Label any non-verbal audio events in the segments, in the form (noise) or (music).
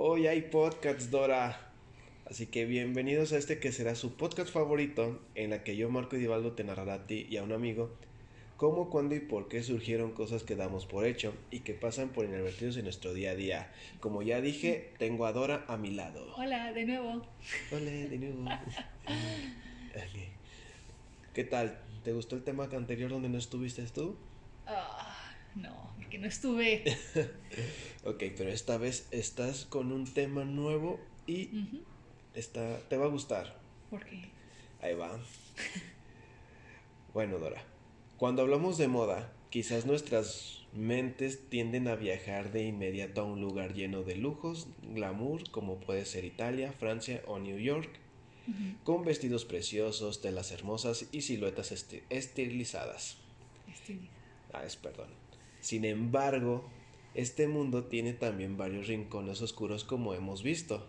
Hoy hay podcasts, Dora. Así que bienvenidos a este que será su podcast favorito, en la que yo, Marco Divaldo, te narrará a ti y a un amigo cómo, cuándo y por qué surgieron cosas que damos por hecho y que pasan por inadvertidos en nuestro día a día. Como ya dije, tengo a Dora a mi lado. Hola, de nuevo. Hola, de nuevo. (laughs) ¿Qué tal? ¿Te gustó el tema anterior donde no estuviste tú? No, porque no estuve. (laughs) ok, pero esta vez estás con un tema nuevo y está, te va a gustar. ¿Por qué? Ahí va. bueno, Dora, cuando hablamos de moda, quizás nuestras mentes tienden a viajar de inmediato a un lugar lleno de lujos, glamour, como puede ser Italia, Francia o New York, con vestidos preciosos, telas hermosas y siluetas estilizadas. Estilizadas. Ah, es perdón. Sin embargo, este mundo tiene también varios rincones oscuros como hemos visto.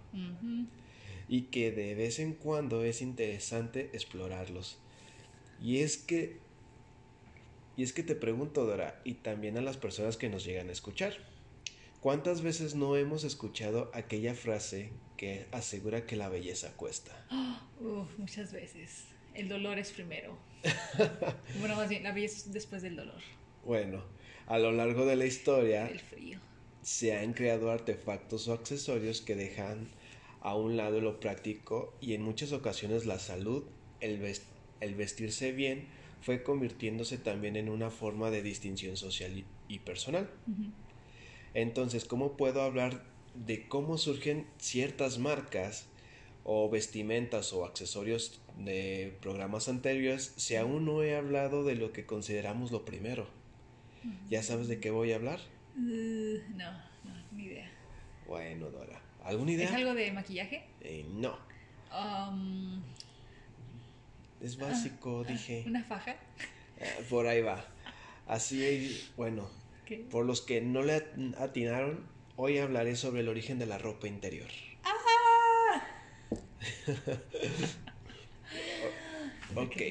Y que de vez en cuando es interesante explorarlos. Y es que y es que te pregunto, Dora, y también a las personas que nos llegan a escuchar, ¿cuántas veces no hemos escuchado aquella frase que asegura que la belleza cuesta? (gasps) muchas veces. El dolor es primero. (laughs) bueno, más bien, la belleza es después del dolor. Bueno, a lo largo de la historia... El frío. Se han creado artefactos o accesorios que dejan a un lado lo práctico y en muchas ocasiones la salud, el, el vestirse bien fue convirtiéndose también en una forma de distinción social y, personal. Entonces, ¿cómo puedo hablar de cómo surgen ciertas marcas o vestimentas o accesorios de programas anteriores si aún no he hablado de lo que consideramos lo primero? ¿Ya sabes de qué voy a hablar? Uh, no, no, ni idea. Bueno, Dora, ¿alguna idea? ¿Es algo de maquillaje? Eh, no. Um, es básico, ah, dije. ¿Una faja? Ah, por ahí va. Así, bueno, por los que no le atinaron, hoy hablaré sobre el origen de la ropa interior. ¡Ah! (laughs) ok,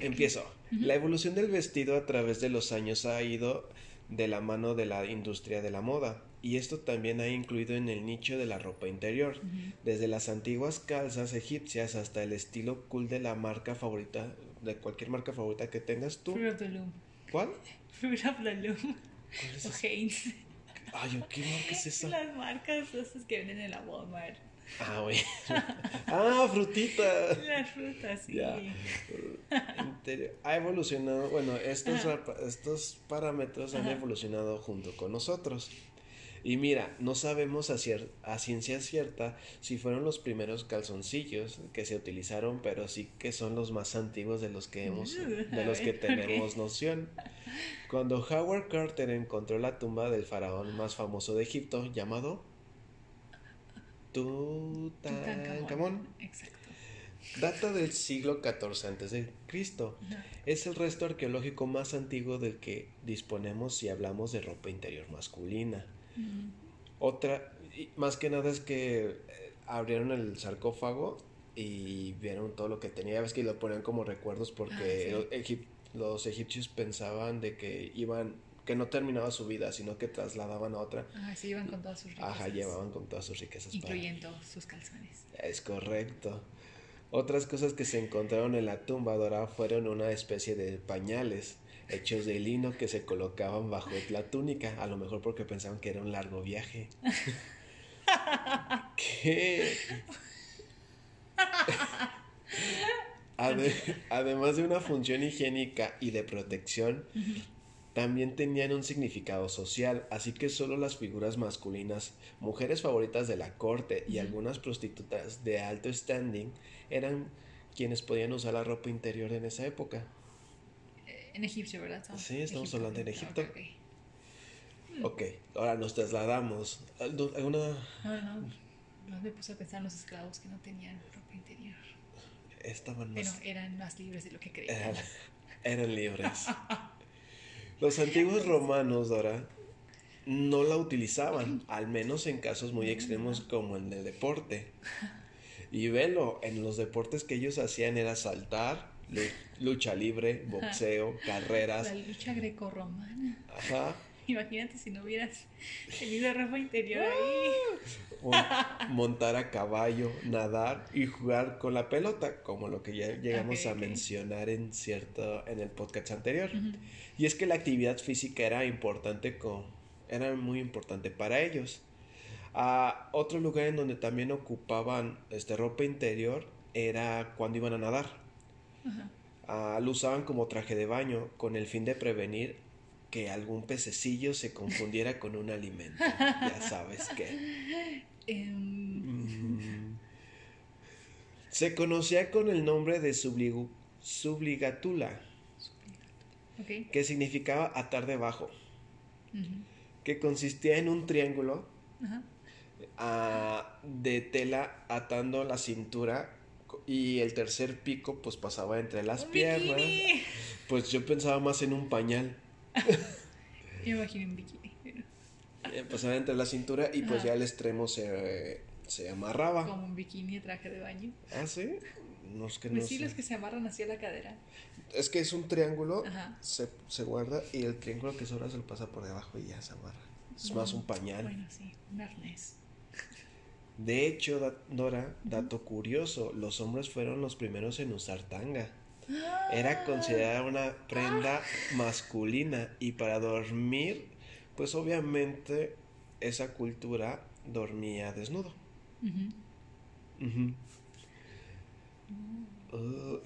empiezo. La evolución del vestido a través de los años ha ido de la mano de la industria de la moda y esto también ha incluido en el nicho de la ropa interior, desde las antiguas calzas egipcias hasta el estilo cool de la marca favorita, de cualquier marca favorita que tengas tú. Fruit of the Loom. ¿Cuál? (laughs) Fruit of the Loom. o Hanes. Ay, ¿qué marca es esa? Las marcas esas que venden en la Walmart. Ah, güey. (laughs) ah, frutita. Las frutas, sí. Ha evolucionado, bueno, estos, estos parámetros han evolucionado junto con nosotros. Y mira, no sabemos a, a, ciencia cierta si fueron los primeros calzoncillos que se utilizaron, pero sí que son los más antiguos de los que hemos, (laughs) de los que tenemos noción. Cuando Howard Carter encontró la tumba del faraón más famoso de Egipto, llamado Tutankamón, exacto. Data del siglo XIV Cristo. Es el resto arqueológico más antiguo del que disponemos si hablamos de ropa interior masculina. Otra, más que nada es que eh, abrieron el sarcófago y vieron todo lo que tenía. Ves que lo ponían como recuerdos porque ah, los, egipcios pensaban de que iban que no terminaba su vida, sino que trasladaban a otra. Ah, sí, iban con todas sus riquezas. Ajá, llevaban con todas sus riquezas. Incluyendo sus calzones. Es correcto. Otras cosas que se encontraron en la tumba Dora fueron una especie de pañales hechos de lino que se colocaban bajo la túnica, a lo mejor porque pensaban que era un largo viaje. (laughs) ¿Qué? (laughs) además de una función higiénica y de protección, también tenían un significado social, así que solo las figuras masculinas, mujeres favoritas de la corte y algunas prostitutas de alto standing eran quienes podían usar la ropa interior en esa época en Egipcio, ¿verdad? Sí, estamos hablando en Egipto. ok, ahora nos trasladamos. ¿Alguna...? No, no, no. me puse a pensar en los esclavos que no tenían ropa interior. Estaban más... Pero eran más libres de lo que creían. Eran, libres. (laughs) los antiguos romanos, Dora, no la utilizaban, al menos en casos muy extremos como el del deporte. Y velo, en los deportes que ellos hacían era saltar, lucha libre, boxeo, (laughs) carreras. La lucha grecorromana. Ajá. Imagínate si no hubieras tenido ropa interior ahí. (laughs) montar a caballo, nadar y jugar con la pelota, como lo que ya llegamos a mencionar en cierto en el podcast anterior. Y es que la actividad física era importante con, era muy importante para ellos. A otro lugar en donde también ocupaban este ropa interior era cuando iban a nadar. lo usaban como traje de baño con el fin de prevenir que algún pececillo se confundiera con un alimento. Ya sabes que. Em. Se conocía con el nombre de subligatula, que significaba atar debajo, que consistía en un triángulo de tela atando la cintura y el tercer pico pues pasaba entre las piernas. Pues yo pensaba más en un pañal. (laughs) Me imagino un bikini. Eh, pasaba entre la cintura y pues ya el extremo se, se amarraba. Como un bikini de traje de baño. Ah, sí. No, es que pues sí, los que se amarran hacia la cadera. Es que es un triángulo, se, se, guarda y el triángulo que sobra se lo pasa por debajo y ya se amarra. Es más un pañal. Bueno, sí, un arnés. De hecho, Dora, dato curioso, los hombres fueron los primeros en usar tanga. Era considerada una prenda masculina y para dormir, pues obviamente esa cultura dormía desnudo. Oh,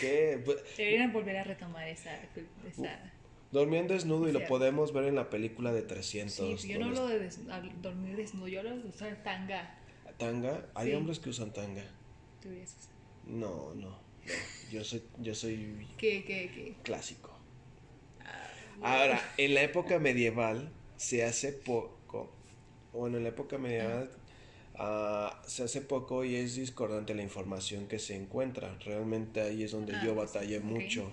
¿Qué? Pues, Deberían volver a retomar esa... Dormían desnudo y lo podemos ver en la película de 300. Sí, yo no hablo de dormir desnudo, yo hablo de usar tanga. ¿Tanga? Hay hombres que usan tanga. ¿Tú No, no, Yo soy, yo soy ¿Qué, qué, qué? clásico. Ah, Ahora, en la época medieval se hace poco, bueno, en la época medieval ah, se hace poco y es discordante la información que se encuentra. Realmente ahí es donde yo ah, batallé mucho.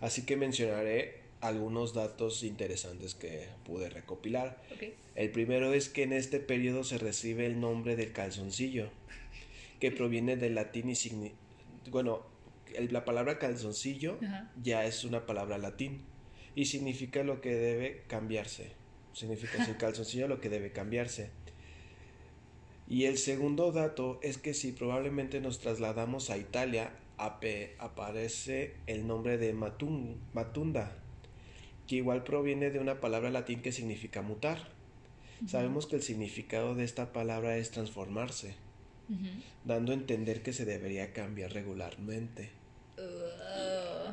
Así que mencionaré algunos datos interesantes que pude recopilar. El primero es que en este periodo se recibe el nombre del calzoncillo, que (laughs) proviene del latín y significa... Bueno, la palabra calzoncillo ya es una palabra latín y significa lo que debe cambiarse. Significa el (laughs) calzoncillo lo que debe cambiarse. Y el segundo dato es que si probablemente nos trasladamos a Italia, aparece el nombre de Matunda, que igual proviene de una palabra latín que significa mutar. Sabemos que el significado de esta palabra es transformarse, dando a entender que se debería cambiar regularmente.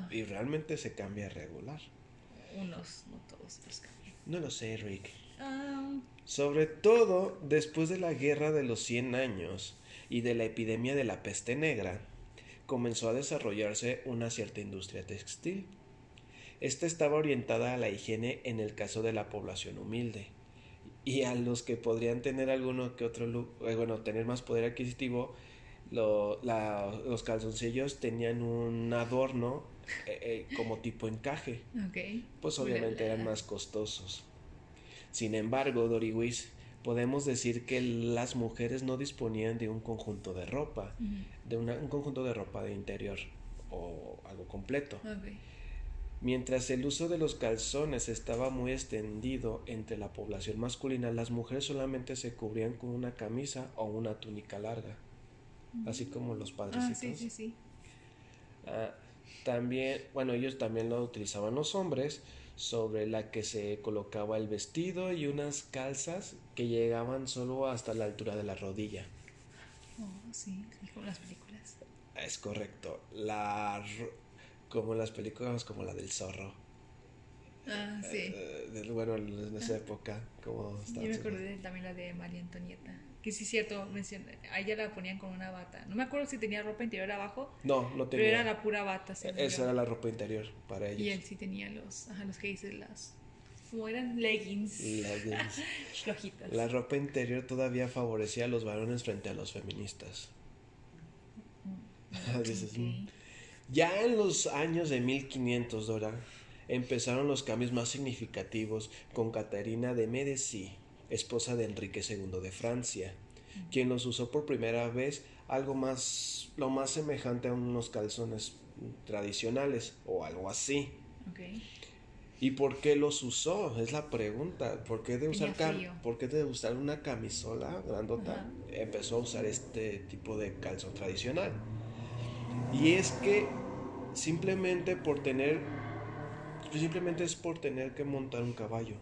Y realmente se cambia regular. Unos, no todos los cambian. No lo sé, Rick. Sobre todo después de la guerra de los 100 años y de la epidemia de la peste negra, comenzó a desarrollarse una cierta industria textil esta estaba orientada a la higiene en el caso de la población humilde y a los que podrían tener alguno que otro, eh, bueno, tener más poder adquisitivo, los calzoncillos tenían un adorno eh, eh, como tipo encaje. Pues obviamente eran más costosos. Sin embargo, Doriwis, podemos decir que las mujeres no disponían de un conjunto de ropa, de un conjunto de ropa de interior o algo completo. Mientras el uso de los calzones estaba muy extendido entre la población masculina, las mujeres solamente se cubrían con una camisa o una túnica larga, así como los padrecitos. Ah, sí, sí, sí. Ah, también, bueno, ellos también lo utilizaban los hombres, sobre la que se colocaba el vestido y unas calzas que llegaban solo hasta la altura de la rodilla. Oh, sí, como las películas. Es correcto. La como las películas como la del zorro. Ah, sí. Eh, bueno, en esa época, como Yo me acordé también la de María Antonieta. Que sí es cierto, a ella la ponían con una bata. No me acuerdo si tenía ropa interior abajo. No, no tenía. Pero era la pura bata. Esa era la ropa interior para ellos. Y él sí tenía los, ajá, los que dices, las... Como eran leggings. Leggings. (laughs) Flojitas. La ropa interior todavía favorecía a los varones frente a los feministas. Mm, (laughs) mm, ya en los años de 1500, Dora, empezaron los cambios más significativos con Catarina de Medici, esposa de Enrique II de Francia, quien los usó por primera vez algo más, lo más semejante a unos calzones tradicionales o algo así. ¿Y por qué los usó? Es la pregunta. ¿Por qué de usar. ¿por qué de usar una camisola grandota empezó a usar este tipo de calzón tradicional? Y es que simplemente por tener, pues simplemente es por tener que montar un caballo.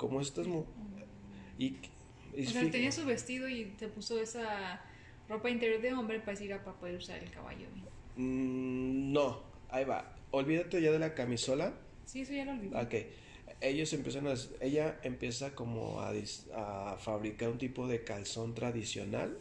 Como esto es mu- y, y O sea, tenía su vestido y se puso esa ropa interior de hombre para ir a para poder usar el caballo. Mm, no, ahí va. Olvídate ya de la camisola. Sí, eso ya lo olvidé. Ok, ellos empiezan a, ella empieza como a fabricar un tipo de calzón tradicional,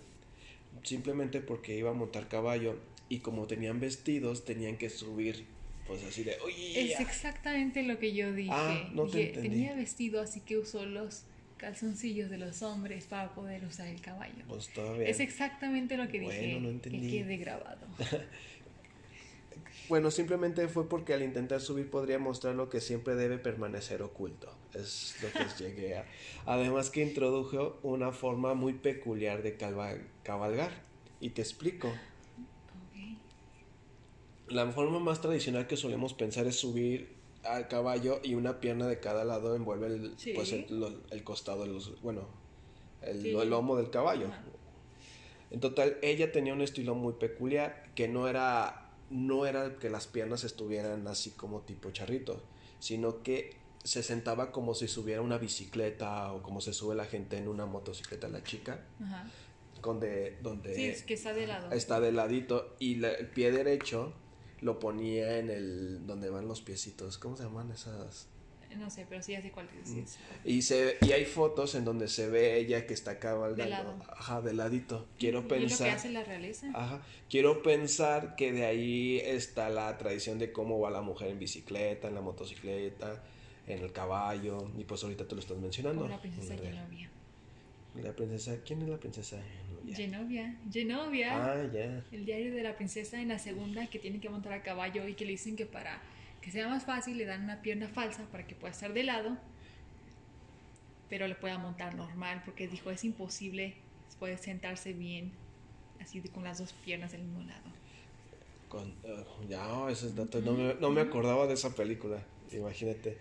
simplemente porque iba a montar caballo y como tenían vestidos tenían que subir, pues así de, oye, Es exactamente lo que yo dije. Ah, no te Dije, tenía vestido, así que usó los calzoncillos de los hombres para poder usar el caballo. pues todavía. Es exactamente lo que dije. Bueno, no que entendí. quede grabado. (laughs) Bueno, simplemente fue porque al intentar subir podría mostrar lo que siempre debe permanecer oculto. Es lo que (laughs) llegué a. Además que introdujo una forma muy peculiar de cabalgar. Y te explico. La forma más tradicional que solemos pensar es subir al caballo y una pierna de cada lado envuelve el, Sí. pues el, lo- el costado de los, bueno, el, Sí. el lomo del caballo. Ajá. En total, ella tenía un estilo muy peculiar que no era, no era que las piernas estuvieran así como tipo charrito, sino que se sentaba como si subiera una bicicleta o como se sube la gente en una motocicleta, la chica, Ajá. donde, donde Sí, es que está de lado. está de ladito y la- el pie derecho lo ponía en el donde van los piecitos ¿cómo se llaman esas? No sé, pero sí hace cuál dices. y se y hay fotos en donde se ve ella que está cabalgando De lado. ajá de ladito quiero ¿Y es lo que pensar hace la realeza? ajá quiero pensar que de ahí está la tradición de cómo va la mujer en bicicleta en la motocicleta en el caballo y pues ahorita tú lo estás mencionando Como la princesa. La princesa quién es la princesa Genovia? Genovia. Ah ya El diario de la princesa en la segunda que tiene que montar a caballo y que le dicen que para que sea más fácil le dan una pierna falsa para que pueda estar de lado, pero le pueda montar normal porque dijo es imposible puede sentarse bien así de- con las dos piernas del mismo lado. Con, eh, ya, esos datos, no me, no me acordaba de esa película, imagínate.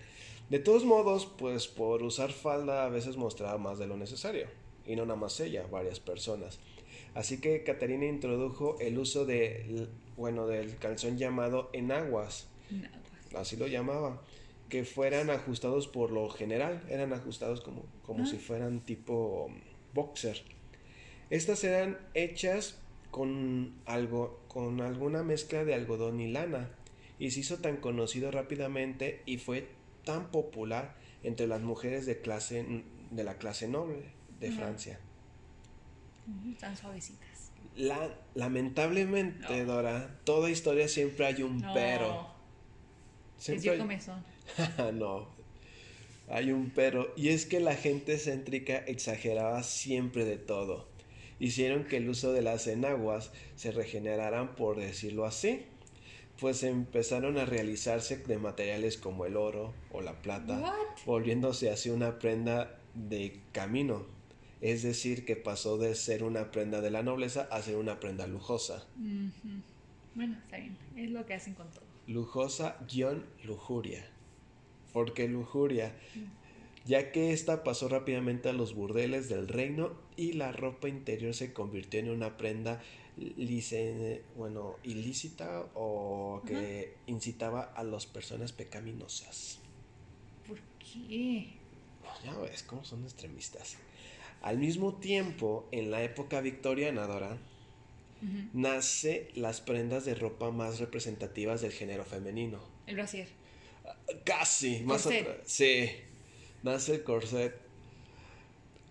De todos modos, pues por usar falda a veces mostraba más de lo necesario, y no nada más ella, varias personas. Así que Catarina introdujo el uso de, bueno, del calzón llamado enaguas, así lo llamaba, que fueran ajustados por lo general, eran ajustados como, como Ah. si fueran tipo boxer. Estas eran hechas con algo, con alguna mezcla de algodón y lana, y se hizo tan conocido rápidamente y fue tan popular entre las mujeres de clase de la clase noble de. Francia. Tan suavecitas. La, lamentablemente, No. Dora, toda historia siempre hay un No. pero. Siempre dio hay- comezón. (laughs) no. Hay un pero. Y es que la gente céntrica exageraba siempre de todo. Hicieron que el uso de las enaguas se regeneraran, por decirlo así. Pues empezaron a realizarse de materiales como el oro o la plata, What? volviéndose así una prenda de camino. Es decir, que pasó de ser una prenda de la nobleza a ser una prenda lujosa. Bueno, está bien. Es lo que hacen con todo. lujosa guion lujuria. ¿Por qué lujuria? Ya que esta pasó rápidamente a los burdeles del reino y la ropa interior se convirtió en una prenda bueno, ilícita o que incitaba a las personas pecaminosas. ¿Por qué? Ya ves cómo son extremistas. Al mismo tiempo, en la época victoriana, Dora, Ujú. nace las prendas de ropa más representativas del género femenino. El brasier. Casi, más atrás. Sí, nace el corset.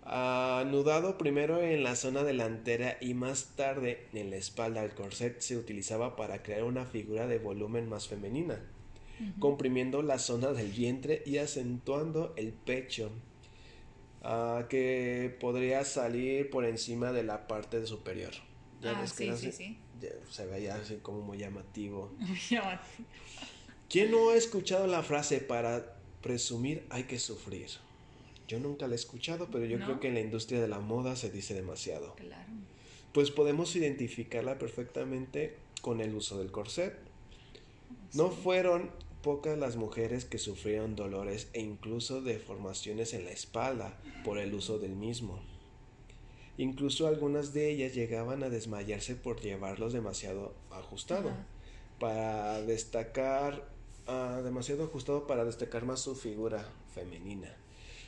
Anudado primero en la zona delantera y más tarde en la espalda, el corset se utilizaba para crear una figura de volumen más femenina, comprimiendo la zona del vientre y acentuando el pecho, ah, que podría salir por encima de la parte superior. Ya Ah, ves sí, sí, sí. ya se veía así como muy llamativo. (laughs) Ya, ¿Quién no ha escuchado la frase para presumir hay que sufrir? Yo nunca la he escuchado, pero yo ¿No? creo que en la industria de la moda se dice demasiado. Claro. Pues podemos identificarla perfectamente con el uso del corset. No fueron pocas las mujeres que sufrieron dolores e incluso deformaciones en la espalda por el uso del mismo. Incluso algunas de ellas llegaban a desmayarse por llevarlos demasiado ajustado, para destacar, ah, demasiado ajustado para destacar más su figura femenina,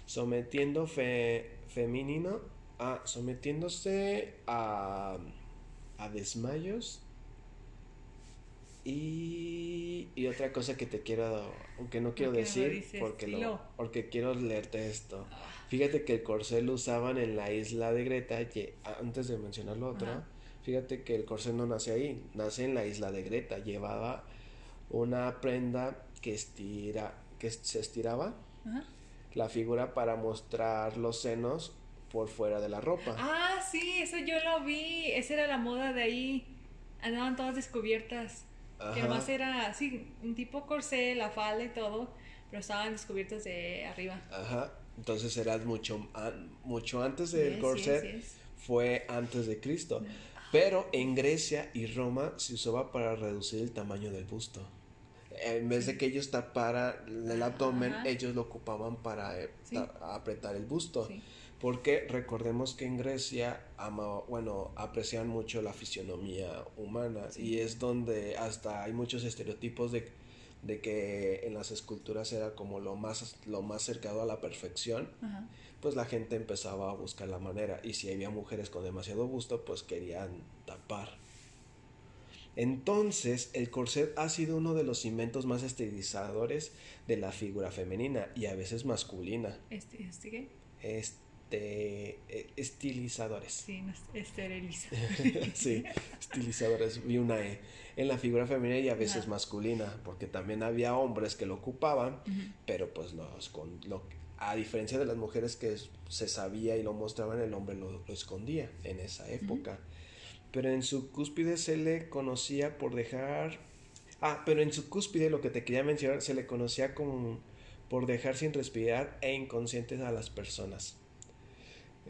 sometiendo fe, femenino a, sometiéndose a, a desmayos y, y otra cosa que te quiero, aunque no quiero lo decir, porque, lo, porque quiero leerte esto. Fíjate que el corsé lo usaban en la isla de Greta, ye- antes de mencionar lo otro, Ajá. fíjate que el corsé no nace ahí, nace en la isla de Greta, llevaba una prenda que estira, que se estiraba Ajá. la figura para mostrar los senos por fuera de la ropa. Ah, sí, eso yo lo vi. Esa era la moda de ahí. Andaban todas descubiertas. Que además era, sí, un tipo corsé, la falda y todo, pero estaban descubiertas de arriba. Ajá. Entonces era mucho, mucho antes del Yes, corset, yes, yes. fue antes de Cristo. Pero en Grecia y Roma se usaba para reducir el tamaño del busto. En vez de que ellos taparan el abdomen, Ajá. ellos lo ocupaban para eh, Sí. apretar el busto. Sí. Porque recordemos que en Grecia ama, bueno, aprecian mucho la fisionomía humana Sí. y es donde hasta hay muchos estereotipos de, de que en las esculturas era como lo más, lo más cercano a la perfección, Ajá. pues la gente empezaba a buscar la manera y si había mujeres con demasiado busto, pues querían tapar. Entonces, el corset ha sido uno de los inventos más estilizadores de la figura femenina y a veces masculina. Este, este qué? Este, eh, estilizadores. Sí, no, esteriliza. (laughs) sí, estilizadores, vi una E. En la figura femenina y a veces masculina, porque también había hombres que lo ocupaban, pero pues los, con, lo, a diferencia de las mujeres que se sabía y lo mostraban, el hombre lo, lo escondía en esa época. Pero en su cúspide se le conocía por dejar... Ah, pero en su cúspide lo que te quería mencionar se le conocía como por dejar sin respirar e inconscientes a las personas.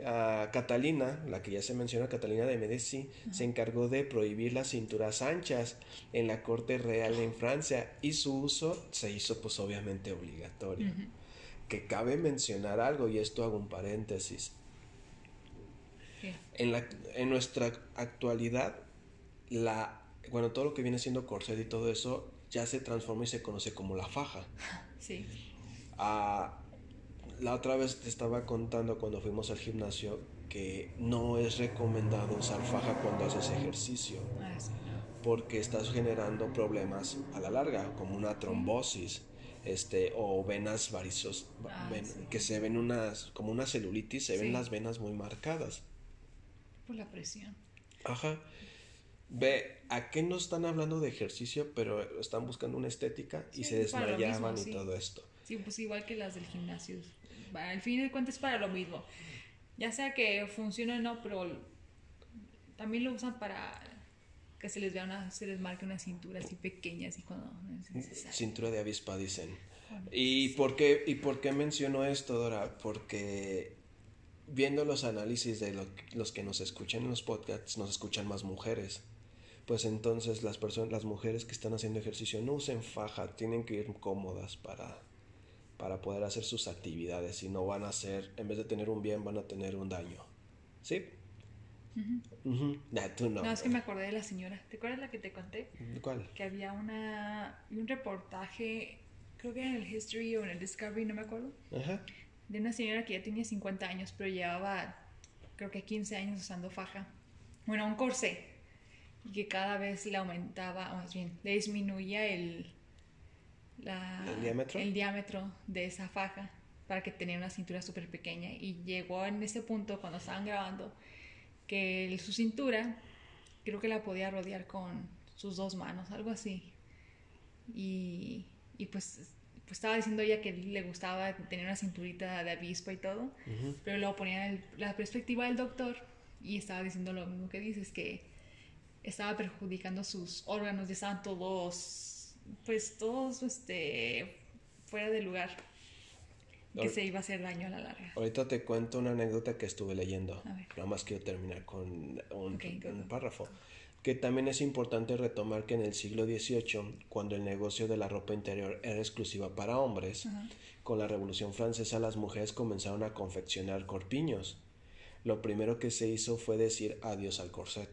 Catalina, la que ya se menciona, Catalina de Medici, se encargó de prohibir las cinturas anchas en la corte real en Francia y su uso se hizo pues obviamente obligatorio. Que cabe mencionar algo y esto hago un paréntesis. En, la, en nuestra actualidad, la, bueno, todo lo que viene siendo corset y todo eso ya se transforma y se conoce como la faja. (laughs) Sí. Ah, la otra vez te estaba contando cuando fuimos al gimnasio que no es recomendado usar faja cuando haces ejercicio Ah, porque estás generando problemas a la larga como una trombosis este o venas varizos Ah, ven- sí. que se ven unas como una celulitis se ven las venas muy marcadas Por la presión. ajá ve a qué no están hablando de ejercicio pero están buscando una estética y Sí, se desmayaban mismo, y todo esto Sí, pues igual que las del gimnasio. Al fin de cuentas es para lo mismo. Ya sea que funcione o no, pero también lo usan para que se les vea una, se les marque una cintura así pequeña, así cuando no es necesario. cintura de avispa dicen Bueno, ¿Y por qué, y por qué menciono esto, Dora? Porque viendo los análisis de lo- los que nos escuchan en los podcasts, nos escuchan más mujeres. Pues entonces las personas, las mujeres que están haciendo ejercicio no usen faja, tienen que ir cómodas para, para poder hacer sus actividades y no van a hacer, en vez de tener un bien, van a tener un daño. ¿Sí? Ujú. Nah, tú no. No, es que me acordé de la señora. ¿Te acuerdas la que te conté? ¿Cuál? Que había una un reportaje, creo que en el History o en el Discovery, no me acuerdo, Ajá. de una señora que ya tenía 50 años, pero llevaba creo que 15 años usando faja. Bueno, un corsé. Y que cada vez le aumentaba, o más bien, le disminuía el, la- ¿El diámetro? el diámetro de esa faja para que tenía una cintura súper pequeña. Y llegó en ese punto, cuando estaban grabando, que el- su cintura creo que la podía rodear con sus dos manos, algo así. Y, y pues, pues estaba diciendo ella que le gustaba tener una cinturita de avispa y todo, pero luego ponía el- la perspectiva del doctor y estaba diciendo lo mismo que dices, que estaba perjudicando sus órganos, ya estaban todos, pues todos este, fuera de lugar, que Ahor- se iba a hacer daño a la larga. Ahorita te cuento una anécdota que estuve leyendo. Nada más quiero terminar con un, Ok, go, un go. párrafo. que también es importante retomar que en el siglo XVIII, cuando el negocio de la ropa interior era exclusiva para hombres, con la Revolución Francesa las mujeres comenzaron a confeccionar corpiños. Lo primero que se hizo fue decir adiós al corset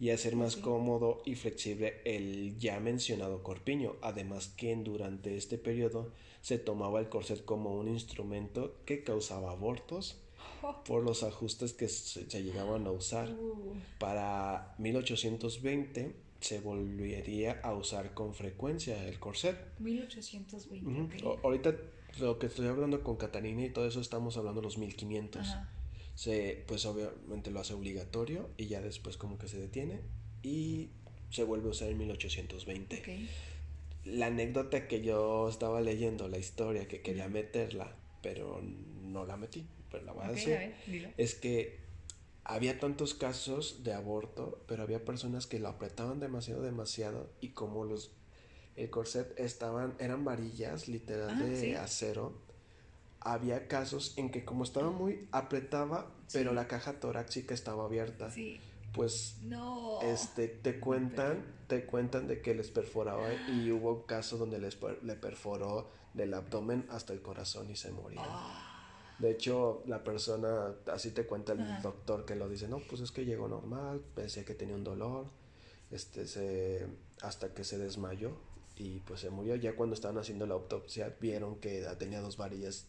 y hacer más cómodo y flexible el ya mencionado corpiño. Además que durante este periodo se tomaba el corset como un instrumento que causaba abortos (laughs) por los ajustes que se, llegaban a usar. Uh. Para 1820 se volvería a usar con frecuencia el corset. 1820. ahorita lo que estoy hablando con Catalina y todo eso estamos hablando de los 1500. Se, pues obviamente lo hace obligatorio y ya después como que se detiene y se vuelve a usar en 1820. La anécdota que yo estaba leyendo, la historia que quería meterla, pero no la metí pero la base es que había tantos casos de aborto, pero había personas que lo apretaban demasiado, demasiado, y como los el corset estaban, eran varillas literal ah, de acero, había casos en que como estaba muy apretaba, pero la caja torácica estaba abierta. Pues no. este te cuentan, te cuentan de que les perforaba y (gasps) hubo casos donde les le perforó del abdomen hasta el corazón y se moría. Ah. De hecho, la persona, así te cuenta el doctor que lo dice, no, pues es que llegó normal, pensé que tenía un dolor, este, se, hasta que se desmayó y pues se murió. Ya cuando estaban haciendo la autopsia vieron que tenía dos varillas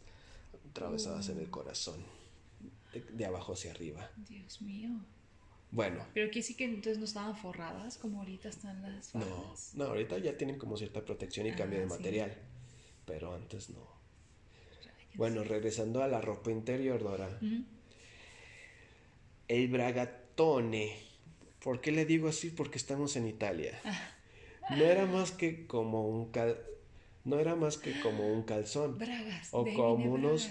atravesadas en el mm. corazón, de, abajo hacia arriba. Dios mío. Bueno. Pero aquí sí que entonces no estaban forradas como ahorita están las No, no, ahorita ya tienen como cierta protección y cambio de material, pero antes no. Bueno, regresando a la ropa interior, Dora. El bragatone. ¿Por qué le digo así? Porque estamos en Italia. Ah. No era más que como un cal... no era más que como un calzón bragas, o como unos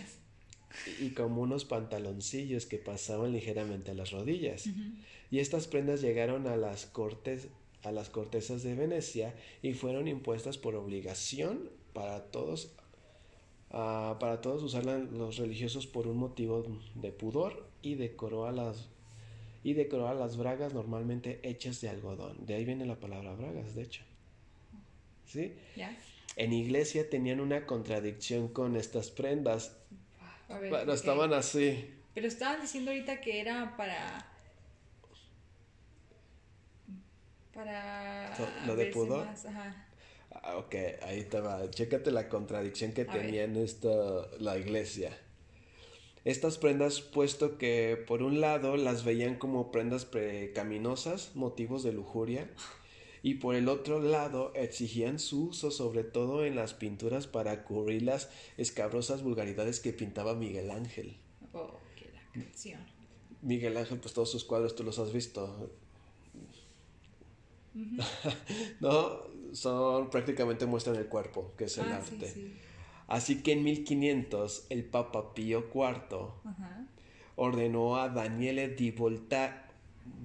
y como unos pantaloncillos que pasaban ligeramente a las rodillas. Y estas prendas llegaron a las cortes a las cortesas de Venecia y fueron impuestas por obligación para todos Ah, para todos usar los religiosos por un motivo de pudor y decoró a las y decoró a las bragas normalmente hechas de algodón. De ahí viene la palabra bragas, de hecho. ¿Sí? En iglesia tenían una contradicción con estas prendas. pero estaban así. Pero estaban diciendo ahorita que era para para lo de pudor. ajá. Ah, ok, ahí te va. Chécate la contradicción que tenía en esto la iglesia. Estas prendas, puesto que por un lado las veían como prendas precaminosas, motivos de lujuria, y por el otro lado exigían su uso sobre todo en las pinturas para cubrir las escabrosas vulgaridades que pintaba Miguel Ángel. Oh, qué la canción. Miguel Ángel, pues todos sus cuadros tú los has visto. (laughs) no, son prácticamente muestran el cuerpo, que es el ah, arte. Así que en 1500 el Papa Pío IV ordenó a Daniele di Volta,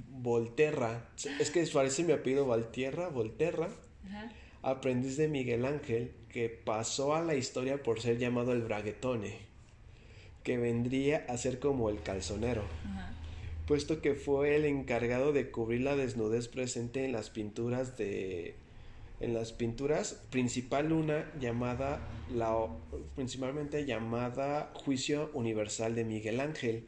Volterra, es que parece mi apellido Valtierra, Volterra, aprendiz de Miguel Ángel, que pasó a la historia por ser llamado el braguetone, que vendría a ser como el calzonero. Puesto que fue el encargado de cubrir la desnudez presente en las pinturas de en las pinturas principal una llamada la principalmente llamada Juicio Universal de Miguel Ángel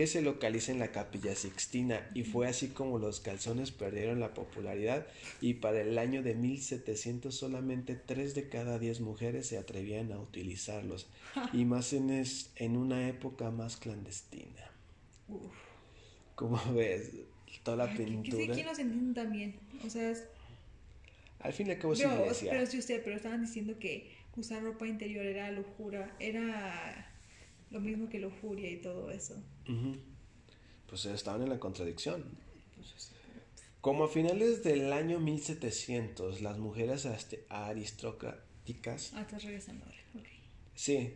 que se localiza en la Capilla Sixtina y fue así como los calzones perdieron la popularidad y para el año de 1700 solamente tres de cada diez mujeres se atrevían a utilizarlos (laughs) y más en, es, en una época más clandestina. ¿Cómo ves? Toda la pintura. Que, que nos entienden también. O sea, es... Al fin y al cabo es iglesia. Pero sí usted, pero estaban diciendo que usar ropa interior era lujuria, era lo mismo que lujuria y todo eso. Pues estaban en la contradicción. Pues, Como a finales del año 1700, las mujeres aristocráticas... Ah, estás regresando ahora. Sí,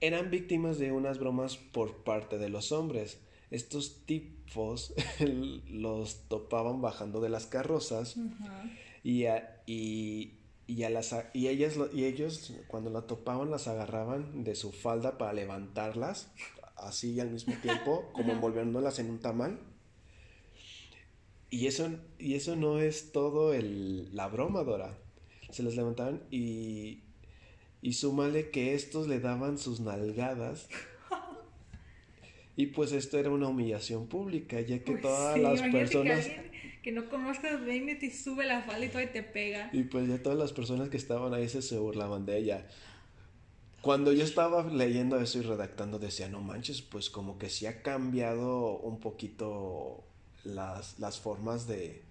eran víctimas de unas bromas por parte de los hombres estos tipos (laughs) los topaban bajando de las carrozas y, y, y, a las, y, ellas, y ellos cuando la topaban las agarraban de su falda para levantarlas así al mismo tiempo (laughs) como envolviéndolas en un tamal Y eso, y eso no es todo el, la broma, Dora. Se les levantaban y, y súmale que estos le daban sus nalgadas. (laughs) Y pues esto era una humillación pública, ya que Pues todas sí, las personas... Que, que no conozcas y te sube la falda y todavía te pega. Y pues ya todas las personas que estaban ahí se, se burlaban de ella. Cuando yo estaba leyendo eso y redactando decía, no manches, pues como que sí ha cambiado un poquito las, las formas de,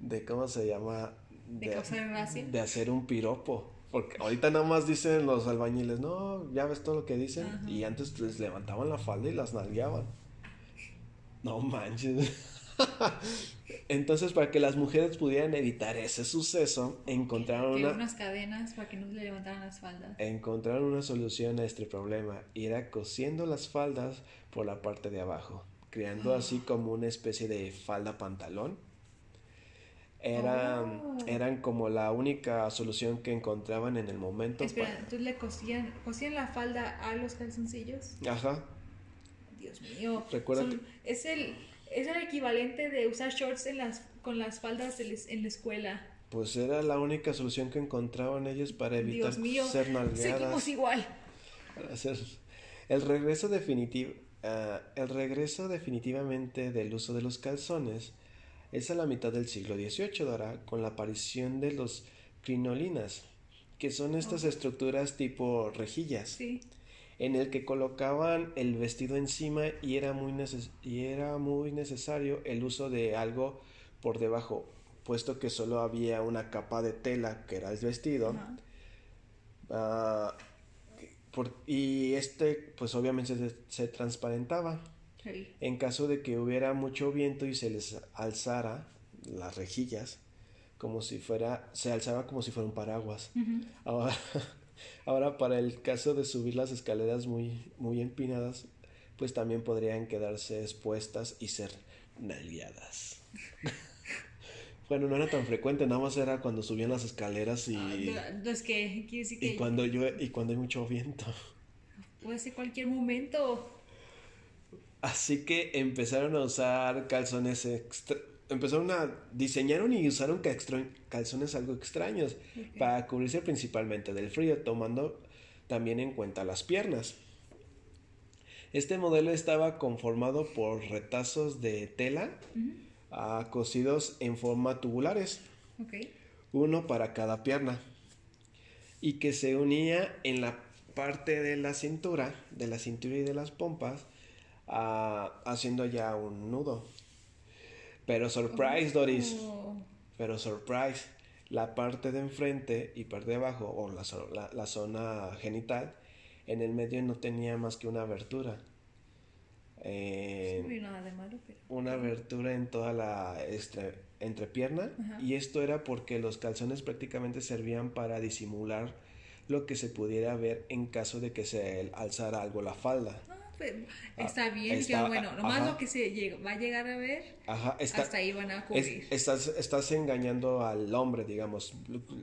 de, ¿cómo se llama? De hacer un piropo. Porque ahorita nada más dicen los albañiles, no, ya ves todo lo que dicen. Ajá. Y antes les levantaban la falda y las nalgueaban. No manches. (laughs) Entonces, para que las mujeres pudieran evitar ese suceso, encontraron una, unas cadenas para que no le levantaran las faldas. encontraron una solución a este problema y era cosiendo las faldas por la parte de abajo, creando así como una especie de falda pantalón. Eran, Oh. eran como la única solución que encontraban en el momento. Espera, pa- entonces le cosían, cosían la falda a los calzoncillos. Ajá, Dios mío. Recuerda Son- es el es el equivalente de usar shorts en las con las faldas les- en la escuela. pues era la única solución que encontraban ellos para evitar Dios mío. ser. Seguimos igual. para hacer- El regreso definitivo, ah, el regreso definitivamente del uso de los calzones es a la mitad del siglo XVIII, Dora, con la aparición de los crinolinas, que son estas estructuras tipo rejillas, Sí. En el que colocaban el vestido encima y era muy neces- y era muy necesario el uso de algo por debajo, puesto que solo había una capa de tela que era el vestido. Ah, por- y este, pues obviamente se, se transparentaba. Sí. En caso de que hubiera mucho viento y se les alzara las rejillas, como si fuera, se alzaba como si fuera un paraguas. Ahora, (laughs) ahora para el caso de subir las escaleras muy, muy empinadas, pues también podrían quedarse expuestas y ser nalgueadas. (laughs) bueno, no era tan frecuente, nada más era cuando subían las escaleras y, Ah, no, es que quiere decir y cuando llueve y cuando hay mucho viento. puede ser cualquier momento. Así que empezaron a usar calzones extra... Empezaron a... Diseñaron y usaron calzones algo extraños para cubrirse principalmente del frío, tomando también en cuenta las piernas. Este modelo estaba conformado por retazos de tela ah, cosidos en forma tubulares, uno para cada pierna, y que se unía en la parte de la cintura, de la cintura y de las pompas, ah, haciendo ya un nudo. Pero surprise, Doris, Oh, pero surprise, la parte de enfrente y parte de abajo, o la, la- la zona genital, en el medio no tenía más que una abertura. Eh, no vi nada de malo, pero. una abertura en toda la estre- entrepierna Ajá. y esto era porque los calzones prácticamente servían para disimular lo que se pudiera ver en caso de que se alzara algo la falda. Ah, está bien, está- bueno, nomás ajá. lo que se llega- va a llegar a ver, Ajá, está, hasta ahí van a es- cubrir. estás, estás engañando al hombre, digamos,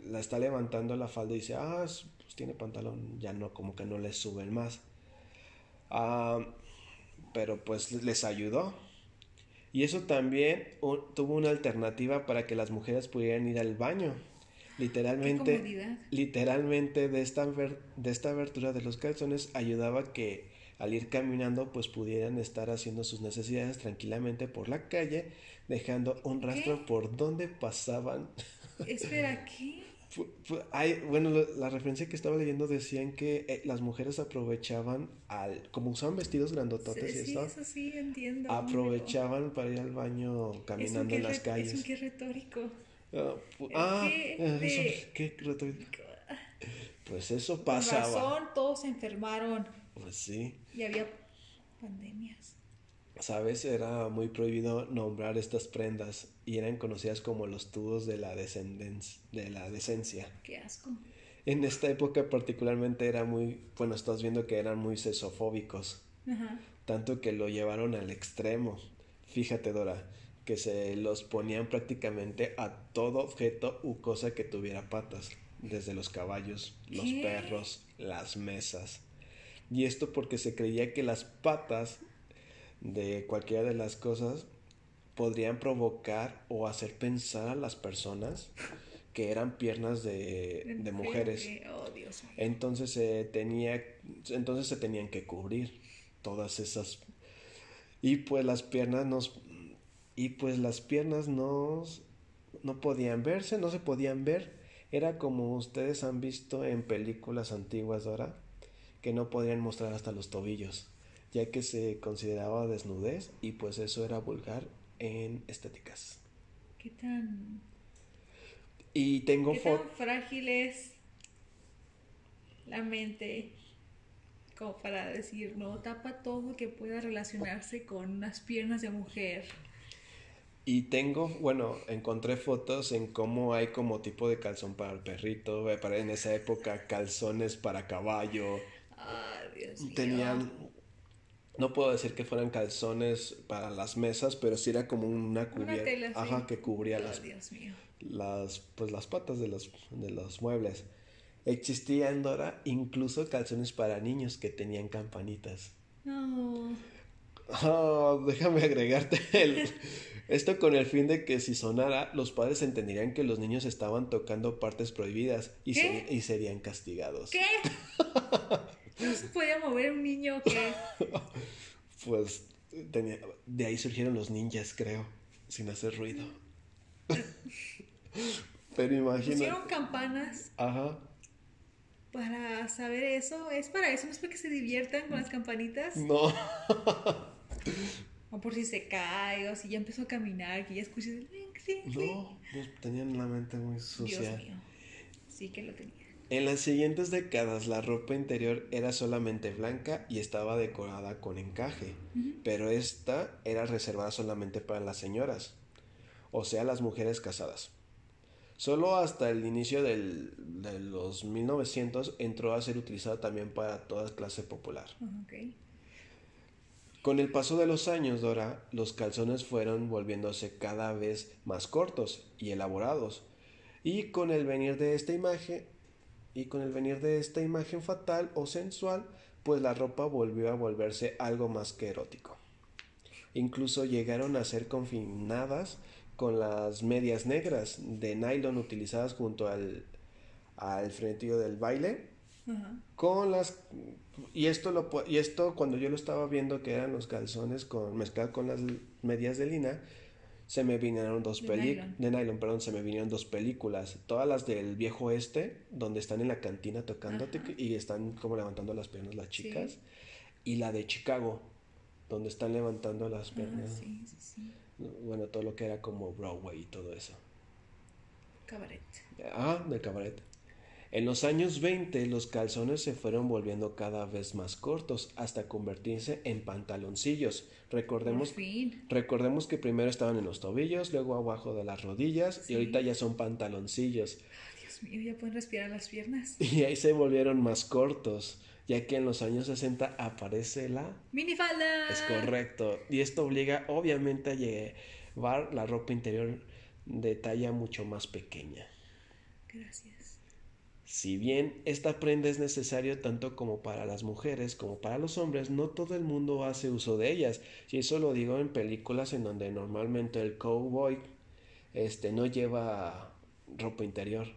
la está levantando la falda y dice, ah, es- pues tiene pantalón, ya no, como que no le suben más. Ah, pero pues les ayudó. Y eso también un- tuvo una alternativa para que las mujeres pudieran ir al baño. Literalmente, literalmente de esta, de esta abertura de los calzones ayudaba que al ir caminando pues pudieran estar haciendo sus necesidades tranquilamente por la calle, dejando un rastro ¿Qué? por donde pasaban. Espera, (laughs) ¿qué? Hay- bueno, la referencia que estaba leyendo decían que eh, las mujeres aprovechaban al, como usaban vestidos grandototes y Sí, esto, eso sí, entiendo. aprovechaban para ir al baño caminando en las calles. Es un qué retórico. Ah, ah, ¿Qué? eso, De- qué retórico. Pues eso Con pasaba. razón, todos se enfermaron Pues sí. Y había pandemias. Sabes, era muy prohibido nombrar estas prendas y eran conocidas como los tubos de la descendencia, de la decencia. Qué asco. En esta época particularmente era muy, bueno, estás viendo que eran muy sesofóbicos, Ajá. tanto que lo llevaron al extremo. Fíjate, Dora, que se los ponían prácticamente a todo objeto u cosa que tuviera patas, desde los caballos, los ¿Qué? perros, las mesas. Y esto porque se creía que las patas de cualquiera de las cosas podrían provocar o hacer pensar a las personas que eran piernas de, de mujeres. Oh, Dios. Entonces se tenía, entonces se tenían que cubrir todas esas y pues las piernas nos y pues las piernas no no podían verse, no se podían ver. Era como ustedes han visto en películas antiguas ahora que no podían mostrar hasta los tobillos, ya que se consideraba desnudez y pues eso era vulgar en estéticas. ¿Qué tan, Y tengo qué tan fotos frágil es la mente como para decir, no, tapa todo que pueda relacionarse con unas piernas de mujer? Y tengo, bueno, encontré fotos en cómo hay como tipo de calzón para el perrito, eh, para en esa época calzones para caballo. Ay, Dios mío. Tenían, no puedo decir que fueran calzones para las mesas, pero sí era como una cubierta, sí. que cubría las, Dios mío. las, pues las patas de los, de los muebles. Existía en Dora incluso calzones para niños que tenían campanitas. No. Ah, déjame agregarte el... Esto con el fin de que si sonara, los padres entenderían que los niños estaban tocando partes prohibidas y, y serían castigados. ¿Qué? (laughs) ¿No (laughs) se podía mover un niño que (laughs) Pues tenía- de ahí surgieron los ninjas, creo, sin hacer ruido. (laughs) Pero imagínate. pusieron campanas Ajá. para saber eso? ¿Es para eso? ¿No es para que se diviertan con las campanitas? No. O por si se cae, o si ya empezó a caminar, que ya escuchas el. No, pues tenían la mente muy sucia. Dios mío. Sí que lo tenía. En las siguientes décadas la ropa interior era solamente blanca y estaba decorada con encaje, pero esta era reservada solamente para las señoras, o sea, las mujeres casadas. Solo hasta el inicio del- de los 1900 entró a ser utilizada también para toda clase popular. Ok. Con el paso de los años, Dora, los calzones fueron volviéndose cada vez más cortos y elaborados. Y con el venir de esta imagen, y con el venir de esta imagen fatal o sensual, pues la ropa volvió a volverse algo más que erótico. Incluso llegaron a ser confinadas con las medias negras de nylon utilizadas junto al, al frenetillo del baile con las y esto lo y esto cuando yo lo estaba viendo que eran los calzones con mezclado con las medias de lina se me vinieron dos De películas de nylon perdón se me vinieron dos películas todas las del viejo este donde están en la cantina tocando Ajá. y están como levantando las piernas las Sí. chicas y la de Chicago donde están levantando las Ah, piernas sí, sí, sí. bueno todo lo que era como Broadway y todo eso Cabaret. Ah, del cabaret. En los años 20 los calzones se fueron volviendo cada vez más cortos hasta convertirse en pantaloncillos. Recordemos, recordemos que primero estaban en los tobillos, luego abajo de las rodillas Sí. y ahorita ya son pantaloncillos. Ay, Dios mío, ya pueden respirar las piernas. (laughs) Y ahí se volvieron más cortos, ya que en los años 60 aparece la... ¡Minifalda! Es correcto. Y esto obliga obviamente a llevar la ropa interior de talla mucho más pequeña. Gracias. Si bien esta prenda es necesaria tanto como para las mujeres como para los hombres, no todo el mundo hace uso de ellas. Y eso lo digo en películas en donde normalmente el cowboy este, no lleva ropa interior.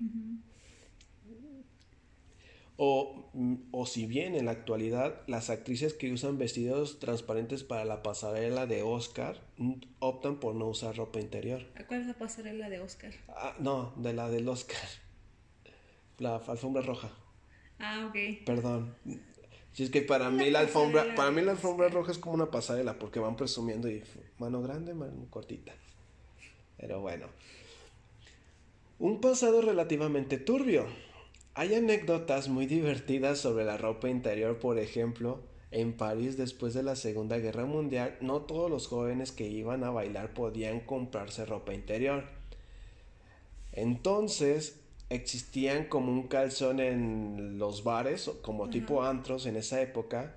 O, o si bien en la actualidad las actrices que usan vestidos transparentes para la pasarela de Oscar mm, optan por no usar ropa interior. ¿Cuál es la pasarela de Oscar? Ah, no, de la del Oscar. La alfombra roja. Ah, ok. Perdón. Si es que para mí la alfombra, para mí la alfombra roja es como una pasarela porque van presumiendo y mano grande, mano cortita. Pero bueno. Un pasado relativamente turbio. Hay anécdotas muy divertidas sobre la ropa interior, por ejemplo, en París después de la Segunda Guerra Mundial, no todos los jóvenes que iban a bailar podían comprarse ropa interior. Entonces, existían como un calzón en los bares, o como tipo antros en esa época,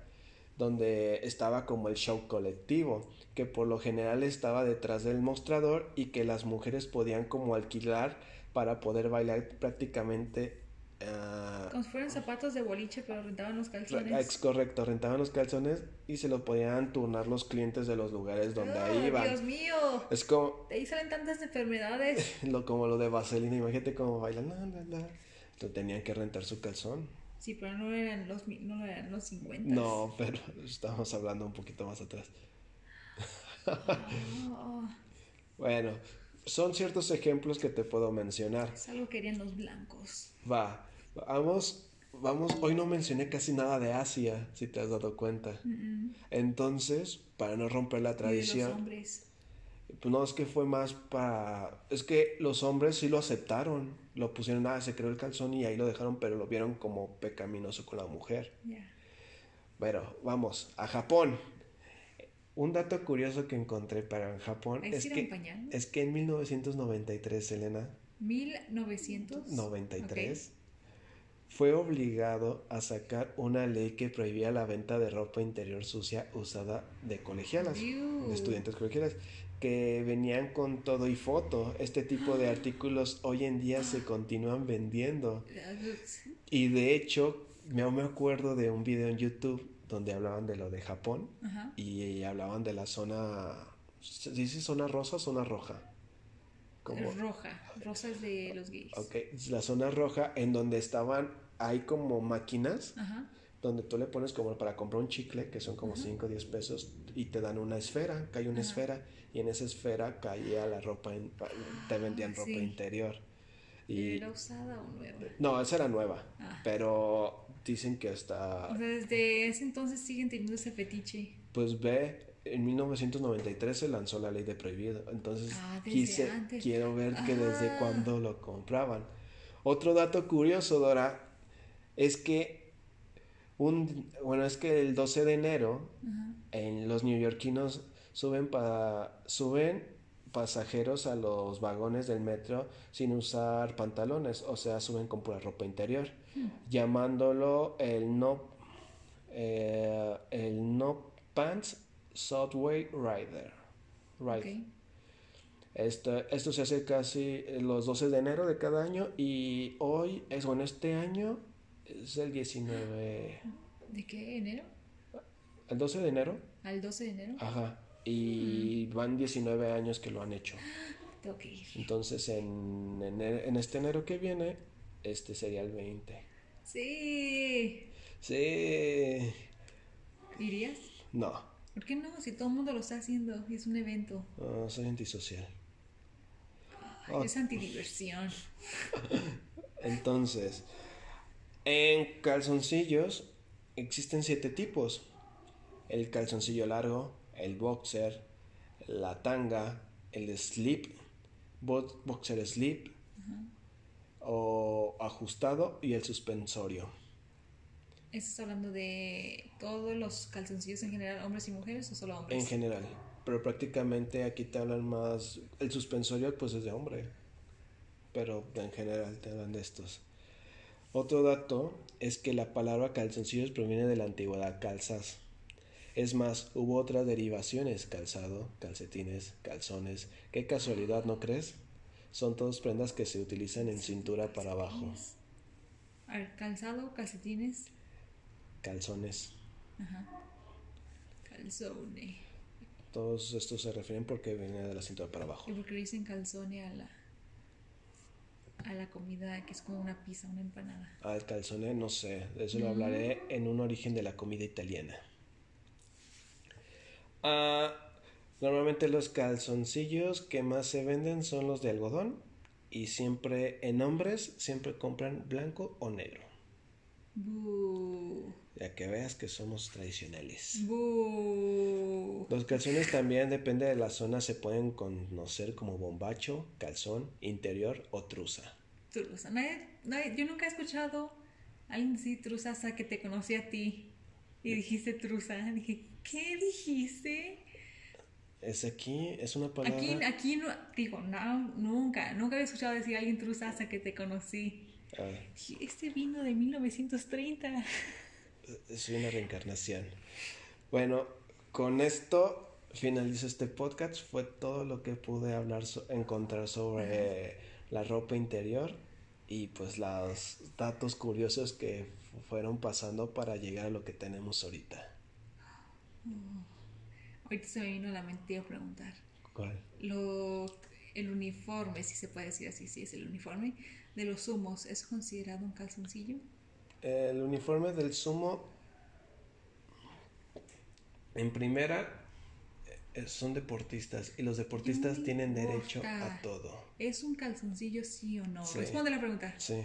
donde estaba como el show colectivo, que por lo general estaba detrás del mostrador y que las mujeres podían como alquilar para poder bailar prácticamente ah, Como si fueran zapatos de boliche, pero rentaban los es calzones. correcto, rentaban los calzones y se los podían turnar los clientes de los lugares donde ¡Ah, iban. Dios mío, Es como, de ahí salen tantas enfermedades. (laughs) lo, como lo de Vaselina, imagínate cómo bailan. La, la, la. Entonces tenían que rentar su calzón. Sí, pero no eran los, no eran los 50. No, pero (laughs) estamos hablando un poquito más atrás. (laughs) Oh, Bueno, son ciertos ejemplos que te puedo mencionar. es algo que querían los blancos. Va, vamos, vamos, hoy no mencioné casi nada de Asia, si te has dado cuenta. Entonces, para no romper la de los tradición, hombres. pues no es que fue más para, es que los hombres sí lo aceptaron, lo pusieron, ah, se creó el calzón y ahí lo dejaron, pero lo vieron como pecaminoso con la mujer. Ya. Bueno, vamos, a Japón. Un dato curioso que encontré para Japón es que, es que en 1993, Elena, 1900. 93, fue obligado a sacar una ley que prohibía la venta de ropa interior sucia usada de colegialas, de estudiantes colegialas, que venían con todo y foto. Este tipo de artículos hoy en día se continúan vendiendo. Y de hecho, me me acuerdo de un video en YouTube donde hablaban de lo de Japón Ajá. y hablaban de la zona, ¿se dice zona rosa o zona roja? Como, Roja. Rosas de los gays. Ok, es la zona roja en donde estaban, hay como máquinas Ajá. donde tú le pones como para comprar un chicle, que son como 5 o 10 pesos, y te dan una esfera, cae una Ajá. esfera, y en esa esfera caía la ropa, in- te vendían Ah, ropa sí. interior. Y, ¿Era usada o nueva? no, esa era nueva, Ah. pero dicen que hasta, O sea, desde ese entonces siguen teniendo ese fetiche. pues ve, en 1993 se lanzó la ley de prohibido, entonces Ah, quise, quiero ver que desde Ah. cuándo lo compraban. Otro dato curioso, Dora, es que un, bueno, es que el 12 de enero en los neoyorquinos suben para suben pasajeros a los vagones del metro sin usar pantalones, o sea, suben con pura ropa interior, llamándolo el no eh, el no pants subway rider. Ride. Ok. Esto, esto se hace casi los 12 de enero de cada año y hoy, es bueno, este año es el 19, ¿De qué? ¿Enero? el 12 de enero, ¿Al 12 de enero? ajá, y van 19 años que lo han hecho. Tengo que ir. Entonces en, ene- en este enero que viene, este sería el 20. Sí. Sí, ¿Irías? no, ¿Por qué no? Si todo el mundo lo está haciendo y es un evento. no, soy antisocial. Ay, Oh. Es antidiversión. (laughs) Entonces, en calzoncillos existen siete tipos. El calzoncillo largo, el boxer, la tanga, el slip, bo- boxer slip o ajustado y el suspensorio. ¿Estás hablando de todos los calzoncillos en general, hombres y mujeres o solo hombres? En general. Pero prácticamente aquí te hablan más. El suspensorio, pues es de hombre. Pero en general te hablan de estos. Otro dato es que la palabra calzoncillos proviene de la antigüedad calzas. Es más, hubo otras derivaciones: calzado, calcetines, calzones. Qué casualidad, ¿no crees? Son todas prendas que se utilizan en cintura para abajo. A ver, calzado, calcetines, Calzones. ajá. Calzone. Todos estos se refieren porque vienen de la cintura para abajo. ¿Y por qué dicen calzone a la, a la comida que es como una pizza, una empanada? Al calzone, no sé, de eso lo hablaré en un origen de la comida italiana. Ah, normalmente los calzoncillos que más se venden son los de algodón y siempre en hombres siempre compran blanco o negro. Ya que veas que somos tradicionales. Bú. Los calzones también depende de la zona se pueden conocer como bombacho, calzón, interior o truza. Truza. Nadie- nadie- yo nunca he escuchado a alguien decir truza hasta que te conocí a ti y dijiste truza. Dije, ¿qué dijiste? Es aquí, es una palabra. Aquí, aquí no, digo, no, nunca, nunca había escuchado decir a alguien truza hasta que te conocí. Ah, este vino de 1930. Es una reencarnación. Bueno, con esto finalizo este podcast. Fue todo lo que pude hablar, so- encontrar sobre la ropa interior y pues los datos curiosos que fueron pasando para llegar a lo que tenemos ahorita. Ahorita se me vino a la mente a preguntar. ¿Cuál? Lo, el uniforme, si se puede decir así, si es el uniforme de los sumos, ¿es considerado un calzoncillo? El uniforme del sumo, en primera, eh, son deportistas y los deportistas No tienen derecho a todo. ¿Es un calzoncillo sí o no? Sí. Responde la pregunta. Sí.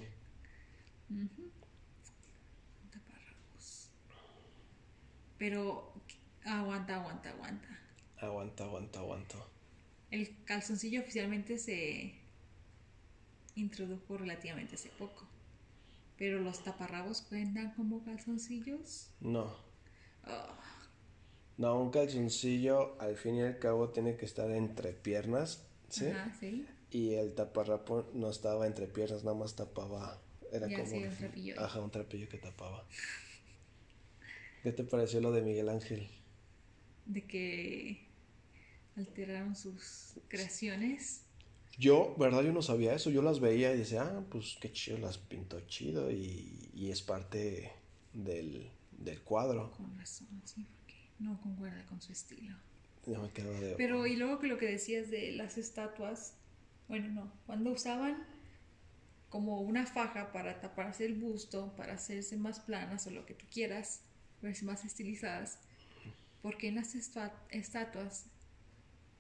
Pero aguanta, aguanta, aguanta. Aguanta, aguanta, aguanta. El calzoncillo oficialmente se introdujo relativamente hace poco. Pero los taparrabos cuentan como calzoncillos. No. Ah, No, un calzoncillo al fin y al cabo tiene que estar entre piernas, ¿sí? Ajá, sí. Y el taparrapo no estaba entre piernas, nada más tapaba. Era Ya, como. sí, un trapillo. Ajá, un trapillo que tapaba. ¿Qué te pareció lo de Miguel Ángel? De que alteraron sus creaciones. Yo, verdad, yo no sabía eso. Yo las veía y decía, ah, pues qué chido, las pintó chido y, y es parte del, del cuadro. Con razón, sí, porque no concuerda con su estilo. Yo me quedo de. Pero y luego que lo que decías de las estatuas, bueno, no, cuando usaban como una faja para taparse el busto, para hacerse más planas o lo que tú quieras, verse más estilizadas, porque en las estatuas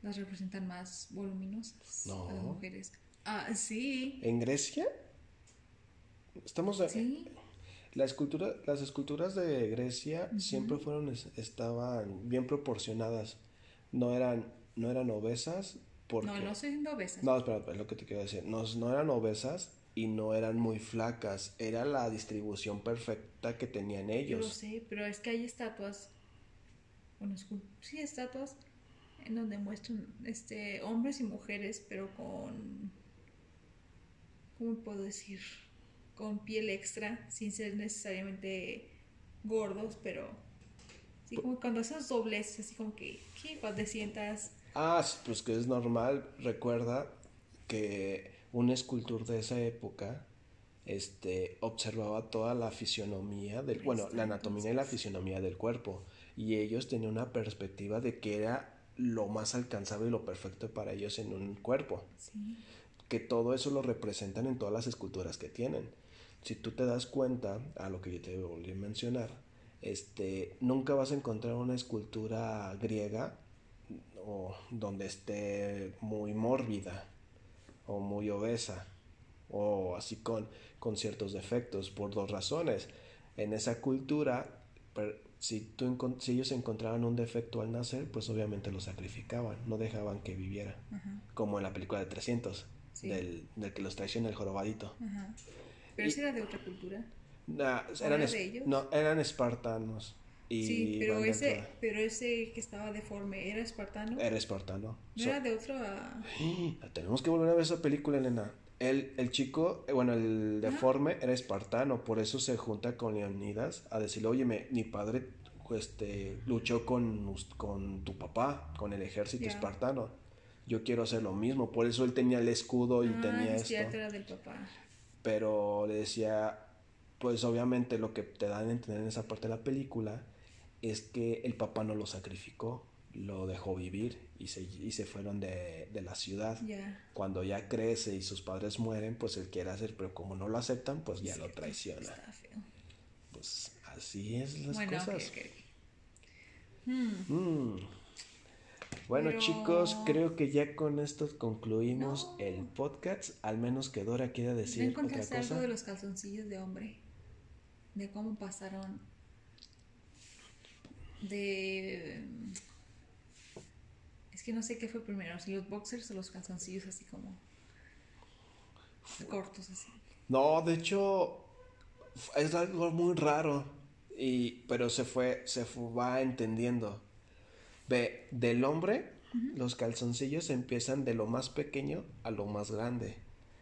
las representan más voluminosas a las mujeres. Ah, sí, ¿En Grecia? Estamos. de- sí, La escultura, las esculturas de Grecia siempre fueron, es- estaban bien proporcionadas. No eran, no eran obesas porque... no, no soy obesas. No, espera, es lo que te quiero decir. No, no eran obesas y no eran muy flacas. Era la distribución perfecta que tenían Yo lo ellos. sé, pero es que hay estatuas, bueno, sí, estatuas en donde muestran este, hombres y mujeres, pero con, ¿cómo puedo decir? Con piel extra, sin ser necesariamente gordos, pero sí, como cuando haces dobles, así como que, ¿qué? Cuando te sientas, Ah, pues que es normal. Recuerda que un escultor de esa época este, observaba toda la fisionomía del, bueno, la anatomía y la fisionomía del cuerpo. Y ellos tenían una perspectiva de que era lo más alcanzable y lo perfecto para ellos en un cuerpo. sí, Que todo eso lo representan en todas las esculturas que tienen. Si tú te das cuenta, a lo que yo te volví a mencionar, este, nunca vas a encontrar una escultura griega o donde esté muy mórbida o muy obesa o así con, con ciertos defectos por dos razones. En esa cultura, si, tú, si ellos encontraban un defecto al nacer, pues obviamente lo sacrificaban, no dejaban que viviera, como en la película de 300, Sí. del, del que los traiciona el jorobadito. Pero esa era de otra cultura. Nah, ¿O eran, era de ellos? no, eran espartanos. Y sí, pero ese, pero ese que estaba deforme, ¿era espartano? Era espartano. ¿No So- era de otro a... (gasps) Tenemos que volver a ver esa película, Elena. El, el chico, eh, bueno, el deforme era espartano, por eso se junta con Leonidas a decirle, oye, me- mi padre este, luchó con, con tu papá, con el ejército espartano. Yo quiero hacer lo mismo, por eso él tenía el escudo y ah, tenía es esto. cierto, era del papá. Pero le decía, pues obviamente lo que te dan a entender en esa parte de la película es que el papá no lo sacrificó, lo dejó vivir y se, y se fueron de, de la ciudad. Cuando ya crece y sus padres mueren, pues él quiere hacer, pero como no lo aceptan, pues ya lo traiciona. Pues así es las bueno, cosas. Hmm, Mm. Bueno Pero- chicos, creo que ya con esto concluimos No. el podcast, al menos que Dora quiera ¿No decir otra encontraste algo cosa. de los calzoncillos de hombre? De cómo pasaron de... Que no sé qué fue primero, si los boxers o los calzoncillos así como cortos así. No, de hecho es algo muy raro y pero se fue se fu- va entendiendo. Ve, del hombre los calzoncillos empiezan de lo más pequeño a lo más grande.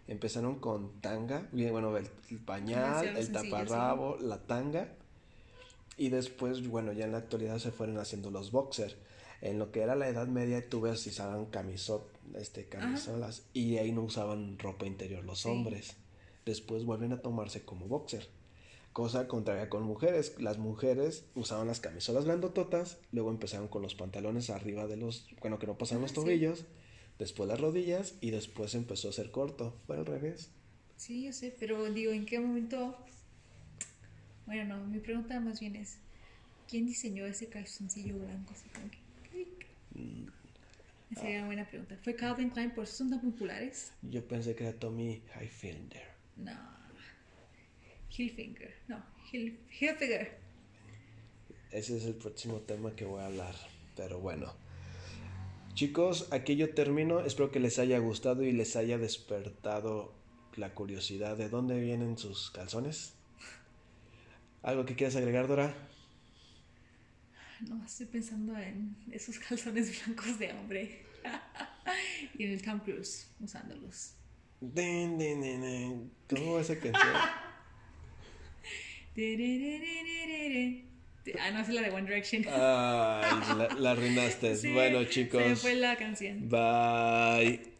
Empezaron con tanga, bien, bueno, el, el pañal, el sencillo, taparrabo, la tanga y después, bueno, ya en la actualidad se fueron haciendo los boxers. En lo que era la Edad Media, tú ves si usaban camisot, este, camisolas y ahí no usaban ropa interior los Sí. hombres. después vuelven a tomarse como boxer. Cosa contraria con mujeres. Las mujeres usaban las camisolas grandototas, luego empezaron con los pantalones arriba de los, bueno, que no pasaban los Ah, sí. tobillos, después las rodillas y después empezó a ser corto. Fue al revés. Sí, yo sé, pero digo, ¿en qué momento? Bueno, no, mi pregunta más bien es, ¿quién diseñó ese calzoncillo blanco? Así como que, Esa sería una buena pregunta. ¿Fue Calvin Klein? ¿Por eso son tan populares? Yo pensé que era Tommy Hilfiger. No. Hilfiger. No, Hil Hilfiger. Ese es el próximo tema que voy a hablar. Pero bueno. Chicos, aquí yo termino. Espero que les haya gustado y les haya despertado la curiosidad de dónde vienen sus calzones. ¿Algo que quieras agregar, Dora? (laughs) No, estoy pensando en esos (laughs) calzones blancos de hombre. (laughs) y en el Tom Cruise usándolos. Din, din, din. ¿Cómo va esa canción? Ah, no, es la de One Direction. Ay, la, la arruinaste. Sí, bueno, Se chicos. fue la canción. Bye.